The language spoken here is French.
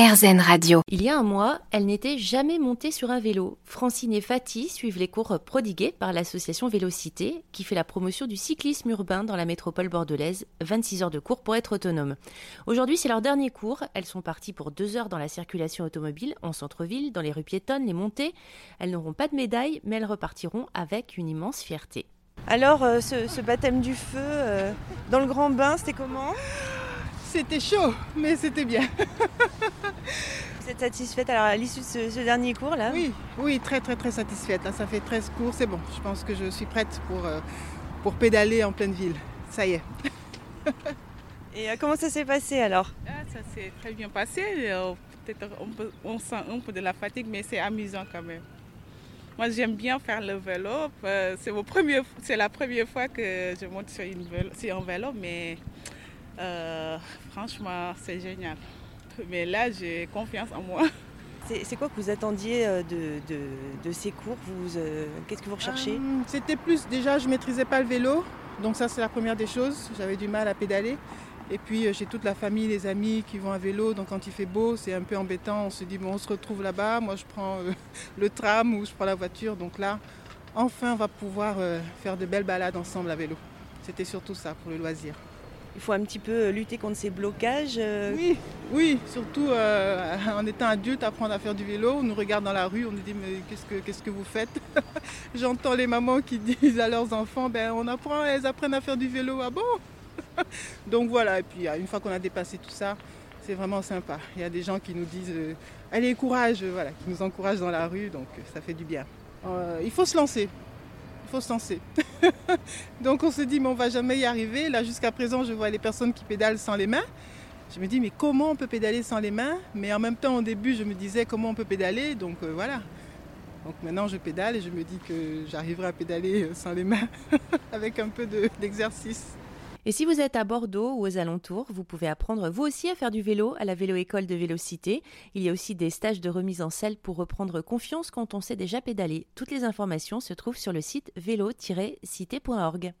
RZN Radio. Il y a un mois, elle n'était jamais montée sur un vélo. Francine et Fatih suivent les cours prodigués par l'association Vélocité, qui fait la promotion du cyclisme urbain dans la métropole bordelaise. 26 heures de cours pour être autonome. Aujourd'hui, c'est leur dernier cours. Elles sont parties pour deux heures dans la circulation automobile, en centre-ville, dans les rues piétonnes, les montées. Elles n'auront pas de médaille, mais elles repartiront avec une immense fierté. Alors, euh, ce, baptême du feu euh, dans le grand bain, c'était comment? C'était chaud, mais c'était bien. Vous êtes satisfaite alors à l'issue de ce, dernier cours là Oui, oui, très très très satisfaite. ça fait 13 cours, c'est bon. Je pense que je suis prête pour, euh, pour pédaler en pleine ville. Ça y est. Et comment ça s'est passé alors? Ah, Ça s'est très bien passé. Peut-être on, on sent un peu de la fatigue, mais c'est amusant quand même. Moi, j'aime bien faire le vélo. Euh, c'est, la première fois que je monte sur, un vélo, mais euh, franchement, c'est génial. Mais là, j'ai confiance en moi. C'est, quoi que vous attendiez euh, de, ces cours? Qu'est-ce que vous recherchez? C'était plus, déjà, je ne maîtrisais pas le vélo. Donc ça, c'est la première des choses. J'avais du mal à pédaler. Et puis euh, j'ai toute la famille, les amis qui vont à vélo, donc quand il fait beau, c'est un peu embêtant. On se dit, bon, on se retrouve là-bas, moi je prends euh, le tram ou je prends la voiture. Donc là, enfin, on va pouvoir euh, faire de belles balades ensemble à vélo. C'était surtout ça pour le loisir. Il faut un petit peu lutter contre ces blocages. Oui, oui, surtout en étant adulte, apprendre à faire du vélo. On nous regarde dans la rue, on nous dit mais qu'est-ce que, qu'est-ce que vous faites? J'entends les mamans qui disent à leurs enfants, ben on apprend, elles apprennent à faire du vélo. Ah bon? Donc voilà, et puis une fois qu'on a dépassé tout ça, c'est vraiment sympa. Il y a des gens qui nous disent euh, allez, courage, euh, voilà, qui nous encouragent dans la rue, donc euh, ça fait du bien. il faut se lancer. Faut donc on se dit mais on va jamais y arriver. Là jusqu'à présent, je vois les personnes qui pédalent sans les mains. Je me dis mais comment on peut pédaler sans les mains? Mais en même temps au début, je me disais comment on peut pédaler, donc voilà. Donc maintenant je pédale et je me dis que j'arriverai à pédaler sans les mains avec un peu d'exercice. Et si vous êtes à Bordeaux ou aux alentours, vous pouvez apprendre vous aussi à faire du vélo à la vélo-école de Vélocité. Il y a aussi des stages de remise en selle pour reprendre confiance quand on sait déjà pédaler. Toutes les informations se trouvent sur le site vélo-cité.org.